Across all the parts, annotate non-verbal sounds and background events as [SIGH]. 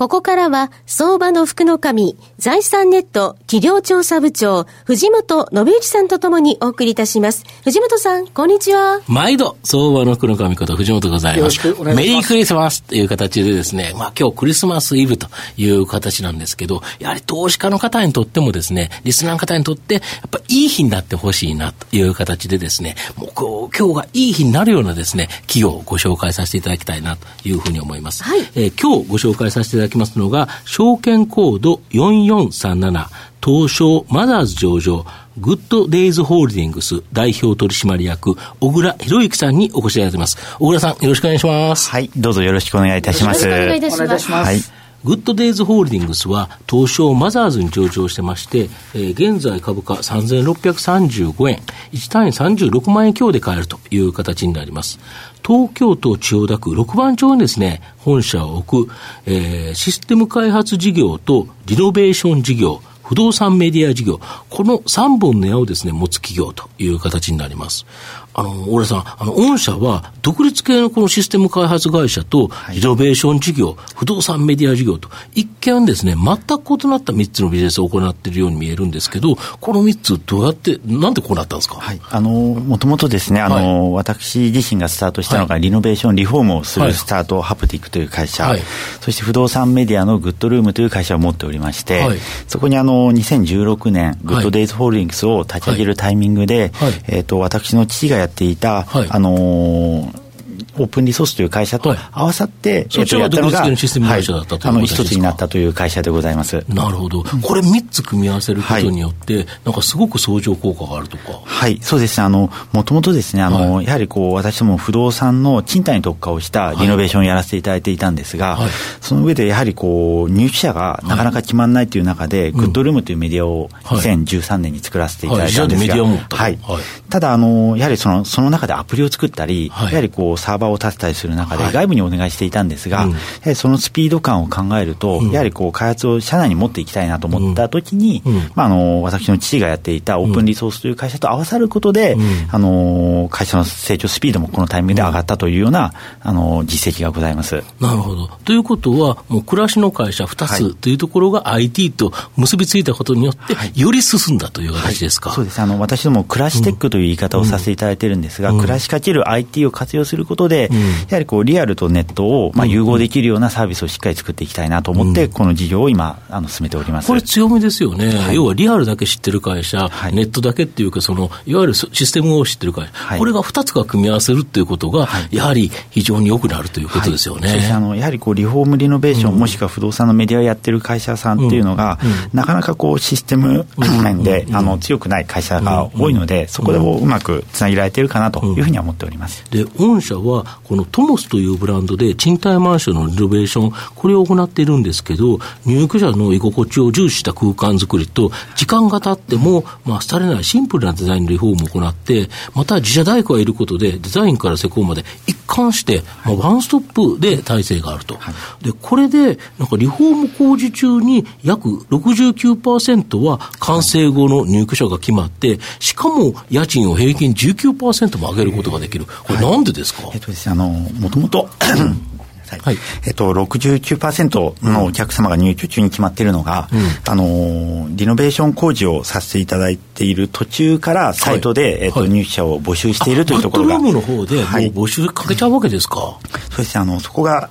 ここからは、相場の福の神、財産ネット企業調査部長、藤本信之さんとともにお送りいたします。藤本さん、こんにちは。毎度、相場の福の神こと藤本でございます。よろしくお願いしますメリークリスマスという形でですね、まあ今日クリスマスイブという形なんですけど、やはり投資家の方にとってもですね、リスナーの方にとって、やっぱいい日になってほしいなという形でですね、もう今日がいい日になるようなですね、企業をご紹介させていただきたいなというふうに思います。はいえー今日ご紹介させていただきますのが、証券コード4437、東証マザーズ上場、グッドデイズホールディングス代表取締役、小倉博之さんにお越しいただいています。小倉さん、よろしくお願いします。はい、どうぞよろしくお願いいたします。よろしくお願いいたしますお願いいたし。ます。はい。グッドデイズホールディングスは東証マザーズに上場してまして、えー現在株価3635円、1単位36万円強で買えるという形になります。東京都千代田区6番町にですね、本社を置く、えーシステム開発事業とリノベーション事業、不動産メディア事業、この3本の矢をですね、持つ企業という形になります。あの、大田さん、あの、御社は、独立系のこのシステム開発会社と、リノベーション事業、不動産メディア事業と、一見ですね、全く異なった3つのビジネスを行っているように見えるんですけど、この3つどうやって、なんでこうなったんですか？はい。あの、もともとですね、あの、私自身がスタートしたのが、はい。リノベーション、リフォームをすはいるスタート、ハプティックという会社、はい。そして不動産メディアのグッドルームという会社を持っておりまして、はい。そこにあの、2016年、グッドデイズホールディングスを立ち上げるタイミングで、はい。えっ、と、私の父がやっていた、はい。あのーオープンリソースという会社とはい。合わさって、はえっとやったのが独立系のシステム会社だったというはい、一つになったという会社でございます。なるほど。これ3つ組み合わせることによって、なんかすごく相乗効果があるとか。はい、そうですね。あの、もともとですね、あの、はやはりこう、私ども不動産の賃貸に特化をしたリノベーションをやらせていただいていたんですが、はい。その上でやはりこう、入居者がなかなか決まらないという中で、グッドルームというメディアをはい。2013年に作らせていただいたんですが、はい。ただ、あの、やはりその、その中でアプリを作ったり、はい。やはりこう、サーバーを立てたりする中で、はい。外部にお願いしていたんですが、はりそのスピード感を考えると、うん。やはりこう、開発を社内に持っていきたいなと思った時に、うん。まあ、あの、私の父がやっていたオープンリソースという会社と合わさることで、うん。あの、会社の成長スピードもこのタイミングで上がったというような、あの、実績がございます。なるほど。ということは、もう暮らしの会社2はい。つというところが IT と結びついたことによって、より進んだという形ですか？そうです。あの、私ども、暮らしテックという言い方をさせていただいてるんですが、うん。暮らしかける IT を活用することで、うん。やはりこう、リアルとネットを、まあ、融合できるようなサービスをしっかり作っていきたいなと思って、うん。この事業を今、あの、進めております。これ強みですよね、はい。要はリアルだけ知ってる会社、はい。ネットだけっていうかその、いわゆるシステムを知ってる会社、はい。これが2つが組み合わせるっていうことが、やはり非常に良くなるということですよね。あのやはりこうリフォームリノベーション、もしくは不動産のメディアをやってる会社さんっていうのが、なかなかこうシステム面で、あの強くない会社が多いので、そこでもうまくつなげられているかなというふうには思っております。で、御社は、このトモスというブランドで賃貸マンションのリノベーション、これを行っているんですけど、入居者の居心地を重視した空間づくりと、時間が経っても、まあ、廃れないシンプルなデザインのリフォームを行って、また自社大工がいることで、デザインから施工まで一貫して、まあ、ワンストップで体制があると。で、これで、なんかリフォーム工事中に約69%は完成後の入居者が決まって、しかも家賃を平均19%も上げることができる。これなんでですか、えっとですね、あの、もともと、はい。えっと、69%のお客様が入居中に決まっているのが、あの、リノベーション工事をさせていただいている途中から、サイトで、えっと、はい。入居者を募集しているというところが。バッドルームの方ではい。募集かけちゃうわけですか？そうですね、あの、そこが、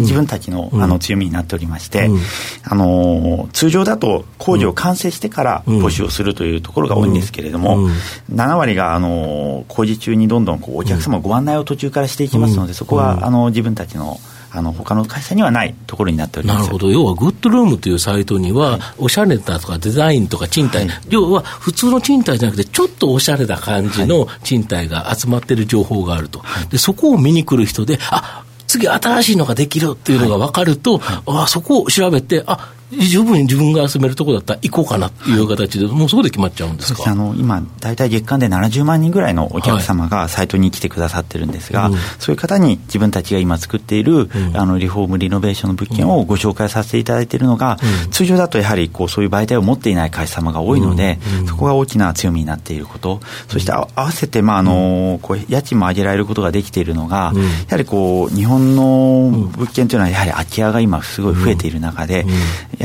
自分たちの,、あの強みになっておりまして、うん。あの通常だと工事を完成してからうん。募集をするというところが多いんですけれども、うん。7割が、あの工事中にどんどんこうお客様ご案内を途中からしていきますので、そこは、あの自分たちのあの他の会社にはないところになっております。なるほど。要は、グッドルームというサイトには、おしゃれなとかデザインとか賃貸、はい。要は普通の賃貸じゃなくて、ちょっとおしゃれな感じの賃貸が集まってる情報があると。で、そこを見に来る人で、あ次新しいのができるっていうのが分かると、あそこを調べて、あ十分自分が住めるところだったら行こうかなっていう形で、もうそこで決まっちゃうんですか？あの今、大体月間で70万人ぐらいのお客様がサイトに来てくださってるんですが、はいうん、そういう方に自分たちが今作っている、うん、あのリフォーム、リノベーションの物件をご紹介させていただいているのが、うん、通常だとやはりこうそういう媒体を持っていない会社様が多いので、そこが大きな強みになっていること、そして合わせて、まああのこう家賃も上げられることができているのが、やはりこう日本の物件というのは、やはり空き家が今、すごい増えている中で、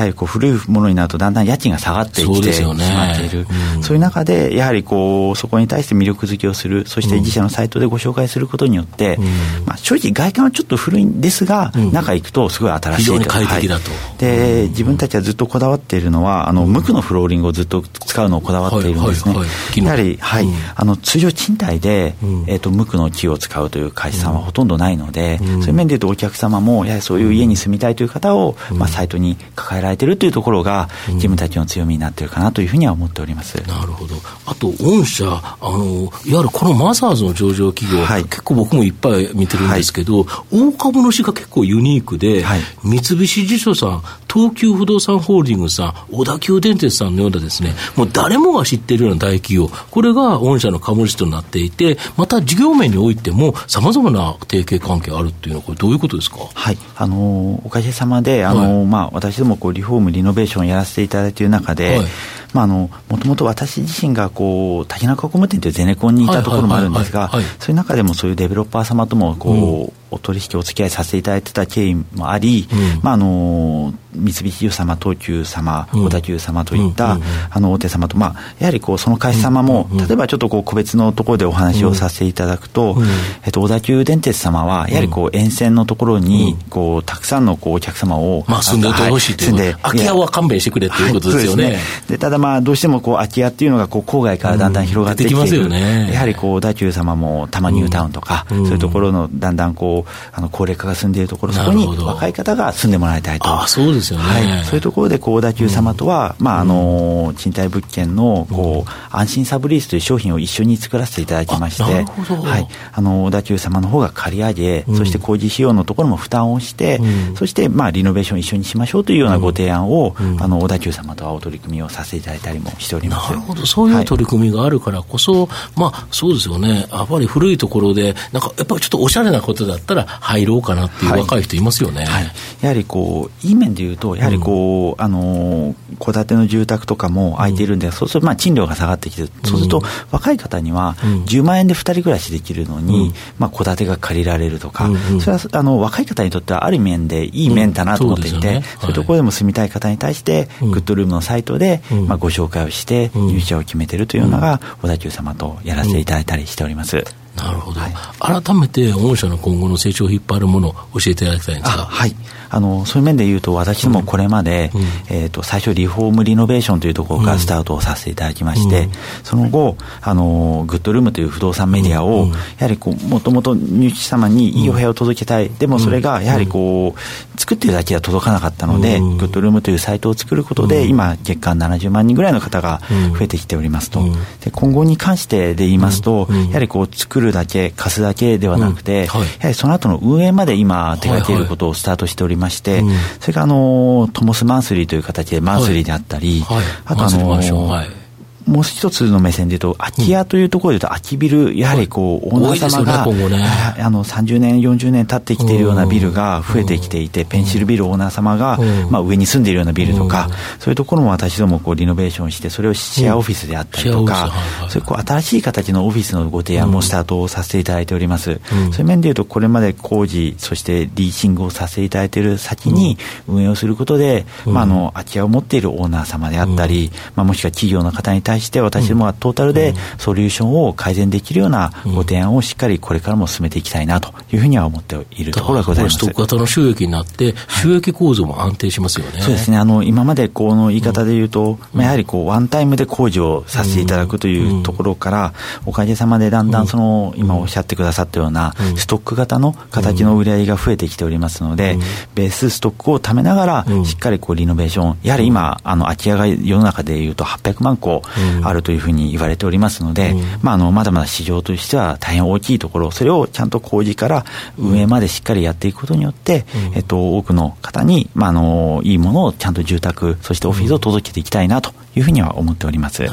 やはりこう古いものになると、だんだん家賃が下がってきてしまっている、そういう中で、やはりこうそこに対して魅力づけをする、そして自社のサイトでご紹介することによって、まあ、正直、外観はちょっと古いんですが、中行くとすごい新しい非常に快適だと、で自分たちはずっとこだわっているのは、あの無垢のフローリングをずっと使うのをこだわっているんですね。やはり、はい。あの通常賃貸で、えー、と無垢の木を使うという会社さんはほとんどないので、そういう面でいうとお客様もやはりそういう家に住みたいという方を、まあ、サイトに抱えられているというところが、自分たちの強みになっているかなというふうには思っております。なるほど、あと、御社あの、いわゆるこのマザーズの上場企業、はい、結構僕もいっぱい見てるんですけど、はい、大株主が結構ユニークで、はい、三菱地所さん、東急不動産ホールディングスさん、小田急電鉄さんのようなですね、もう誰もが知っているような大企業、これが御社の株主となっていて、また事業面においても、さまざまな提携関係あるっていうのは、これ、どういうことですか？はい。あのおかげさまで、あのまあ、私どもこうリフォーム、リノベーションをやらせていただいている中で、はいまあ、あのもともと私自身がこう竹中工務店というゼネコンにいたところもあるんですが、そういう中でもそういうデベロッパー様ともこう、うん、お取引お付き合いさせていただいてた経緯もあり、うん、まあ、あの三菱地様、東急様、小田急様といった、あの大手様と、まあ、やはりこうその会社様も、例えばちょっとこう個別のところでお話をさせていただくと、えっと、小田急電鉄様は、やはりこう沿線のところに、こうたくさんのこうお客様を、まあ、住んでてほしいという、はい、空き家は勘弁してくれということですよね。はい、で、ね、ただまあ、どうしてもこう空き家っていうのがこう郊外からだんだん広がってきている、うん。ね、やはりこう小田急様も多摩ニュータウンとか、そういうところのだんだんこうあの高齢化が進んでいるところ、そこに若い方が住んでもらいたいと。あそうですよね、はい、そういうところで、小田急様とは、まあ、あの、賃貸物件の、こう、安心サブリースという商品を一緒に作らせていただきまして、はい。あの、小田急様の方が借り上げ、そして工事費用のところも負担をして、そして、まあ、リノベーション一緒にしましょうというようなご提案を、あの、小田急様とはお取り組みをさせていただいたりもしております。なるほど。そういう取り組みがあるからこそ、まあ、そうですよね。やっぱり古いところで、なんか、やっぱりちょっとおしゃれなことだったら入ろうかなっていう若い人いますよね。はい。やはりこう、いい面で言うと、やはりこう、あの、戸建ての住宅とかも空いているんで、うん、そうするとまあ賃料が下がってきて、そうすると若い方には10万円で2人暮らしできるのに、うん、まあ、戸建てが借りられるとか、うんうん、それはあの若い方にとってはある面でいい面だなと思っていて、そうね。そういうところでも住みたい方に対して、グッドルームのサイトで、まあ、ご紹介をして、入社を決めてるというのが、小田急様とやらせていただいたりしております。なるほど、はい、改めて御社の今後の成長を引っ張るものを教えていただきたいんですかはいあのそういう面で言うと私どもこれまで、うん、えーと、最初リフォームリノベーションというところからスタートをさせていただきまして、うん、その後あのグッドルームという不動産メディアを、うん、やはりこうもともと入地様にいいお部屋を届けたい、でもそれがやはりこう作ってるだけでは届かなかったので、グッドルームというサイトを作ることで、今月間70万人ぐらいの方が増えてきておりますと、で今後に関してで言いますと、やはりこう作るだけ貸すだけではなくて、うん。はい、やはりその後の運営まで今手掛けることをスタートしておりまして、それからあのトモスマンスリーという形でマンスリーであったり、はい、あとあのもう一つの目線で言うと、空き家というところで言うと、空きビル、やはりこう、オーナー様が、ね、あの30年、40年経ってきているようなビルが増えてきていて、ペンシルビルオーナー様が、まあ、上に住んでいるようなビルとか、そういうところも私どもこうリノベーションして、それをシェアオフィスであったりとか、そういうこう新しい形のオフィスのご提案もスタートをさせていただいております。そういう面で言うと、これまで工事、そしてリーシングをさせていただいている先に運営をすることで、まあ、あの空き家を持っているオーナー様であったり、まあ、もしくは企業の方に対して私どもがトータルでソリューションを改善できるようなご提案をしっかりこれからも進めていきたいなというふうには思っているところがございます。ストック型の収益になって、収益構造も安定しますよね。はい、そうですね。あの、今までこの言い方で言うと、うん、やはりこう、ワンタイムで工事をさせていただくというところから、おかげさまでだんだんその、今おっしゃってくださったような、ストック型の形の売り上げが増えてきておりますので、ベースストックを貯めながら、しっかりこう、リノベーション、やはり今、あの、空き家が世の中で言うと800万個、あるというふうに言われておりますので、まあ、あのまだまだ市場としては大変大きいところそれをちゃんと工事から運営までしっかりやっていくことによって、えっと、多くの方に、まあ、あのいいものをちゃんと住宅そしてオフィスを届けていきたいなというふうには思っております。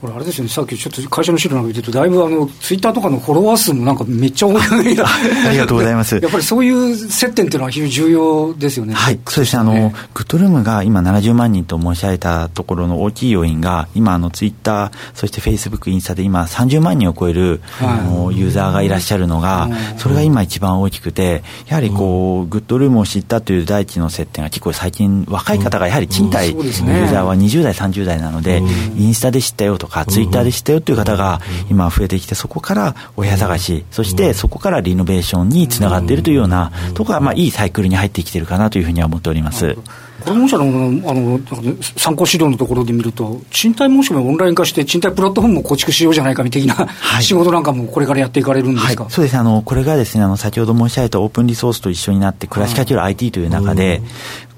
これあれですよね、さっきちょっと会社の資料なんか見てると、だいぶあのツイッターとかのフォロワー数もなんかめっちゃ多い [LAUGHS] ありがとうございます。やっぱりそういう接点っていうのは非常に重要ですよね。はい、そうですね。あの、ね、グッドルームが今70万人と申し上げたところの大きい要因が、今あのツイッター、そしてフェイスブック、インスタで今30万人を超える、はい、あのユーザーがいらっしゃるのが、それが今一番大きくて、やはりこう、グッドルームを知ったという第一の接点が結構最近若い方がやはり賃貸ユーザーは20代、30代なので、インスタで知ったよとか、ツイッターで知ったしたよという方が今増えてきて、そこからお部屋探し、そしてそこからリノベーションにつながっているというようなところが、まあ、いいサイクルに入ってきているかなというふうには思っております。この社のあの参考資料のところで見ると、賃貸申し込みをオンライン化して、賃貸プラットフォームを構築しようじゃないかみたいな、はい、仕事なんかもこれからやっていかれるんですか、はい、そうですね。あの、これがですねあの先ほど申し上げたオープンリソースと一緒になって、暮らしかける IT という中で、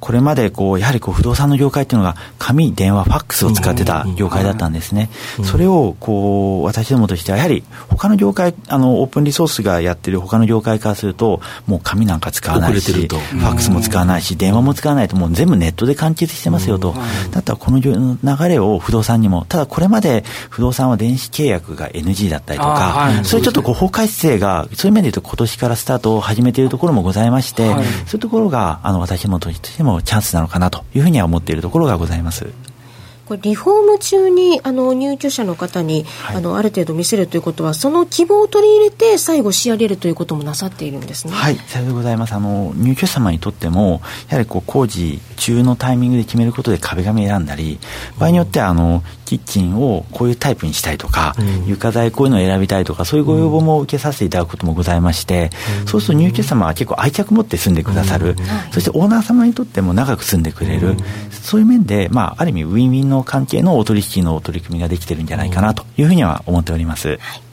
これまでこうやはりこう不動産の業界っていうのが紙、電話、ファックスを使ってた業界だったんですね。それをこう私どもとしてはやはり他の業界あのオープンリソースがやってる他の業界からするともう紙なんか使わないし、ファックスも使わないし、電話も使わないともう全部ネットで完結してますよと。だったらこの流れを不動産にも、ただこれまで不動産は電子契約が NG だったりとか、それちょっとこう法改正がそういう面で言うと今年からスタートを始めているところもございまして、そういうところがあの私どもとしてももチャンスなのかなというふうには思っているところがございます。これリフォーム中にあの入居者の方に、はい、あのある程度見せるということはその希望を取り入れて最後仕上げるということもなさっているんですね。はい、さようでございます。あの入居者様にとってもやはりこう工事中のタイミングで決めることで壁紙選んだり場合によってはあのキッチンをこういうタイプにしたいとか、うん、床材こういうのを選びたいとかそういうご要望も受けさせていただくこともございまして、うん、そうすると入居者様は結構愛着持って住んでくださる、うん、そしてオーナー様にとっても長く住んでくれる、そういう面で、まあ、ある意味ウィンウィンの関係のお取引の取り組みができてるんじゃないかなというふうには思っております。はい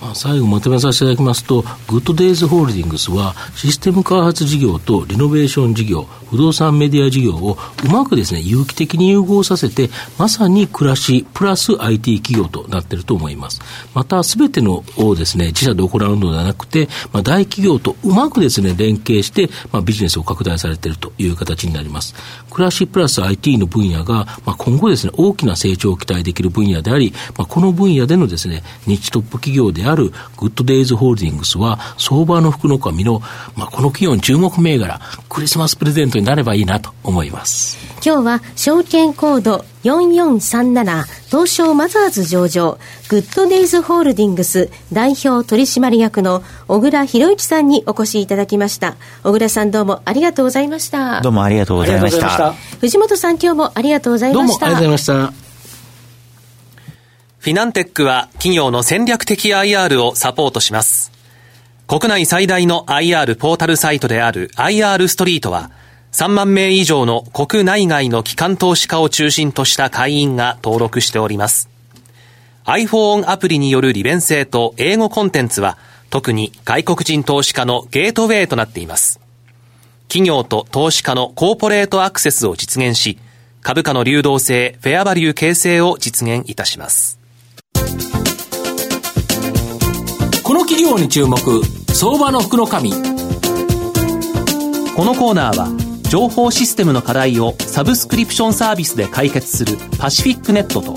まあ最後まとめさせていただきますと、グッドデイズホールディングスは、システム開発事業とリノベーション事業、不動産メディア事業をうまくですね、有機的に融合させて、まさに暮らしプラス IT 企業となっていると思います。また、すべてのをですね、自社で行うのではなくて、まあ、大企業とうまくですね、連携して、まあ、ビジネスを拡大されているという形になります。暮らしプラス IT の分野が、まあ、今後ですね、大きな成長を期待できる分野であり、まあ、この分野でのですね、日トップ企業であるグッドデイズホールディングスは、相場の福の神の、まあ、この企業の注目銘柄、クリスマスプレゼントになればいいなと思います。今日は証券コード4437東証マザーズ上場グッドデイズホールディングス代表取締役の小倉博之さんにお越しいただきました。小倉さんどうもありがとうございました。どうもありがとうございました。藤本さん今日もありがとうございました。どうもありがとうございましたフィナンテックは企業の戦略的 IR をサポートします。国内最大の IR ポータルサイトである IR ストリートは3万名以上の国内外の機関投資家を中心とした会員が登録しております。iPhone アプリによる利便性と英語コンテンツは特に外国人投資家のゲートウェイとなっています。企業と投資家のコーポレートアクセスを実現し、株価の流動性、フェアバリュー形成を実現いたします。この企業に注目、相場の福の神。このコーナーは、情報システムの課題をサブスクリプションサービスで解決するパシフィックネットと、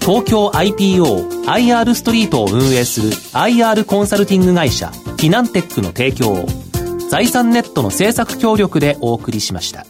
東京 IPO IR ストリートを運営する IR コンサルティング会社フィナンテックの提供を財産ネットの制作協力でお送りしました。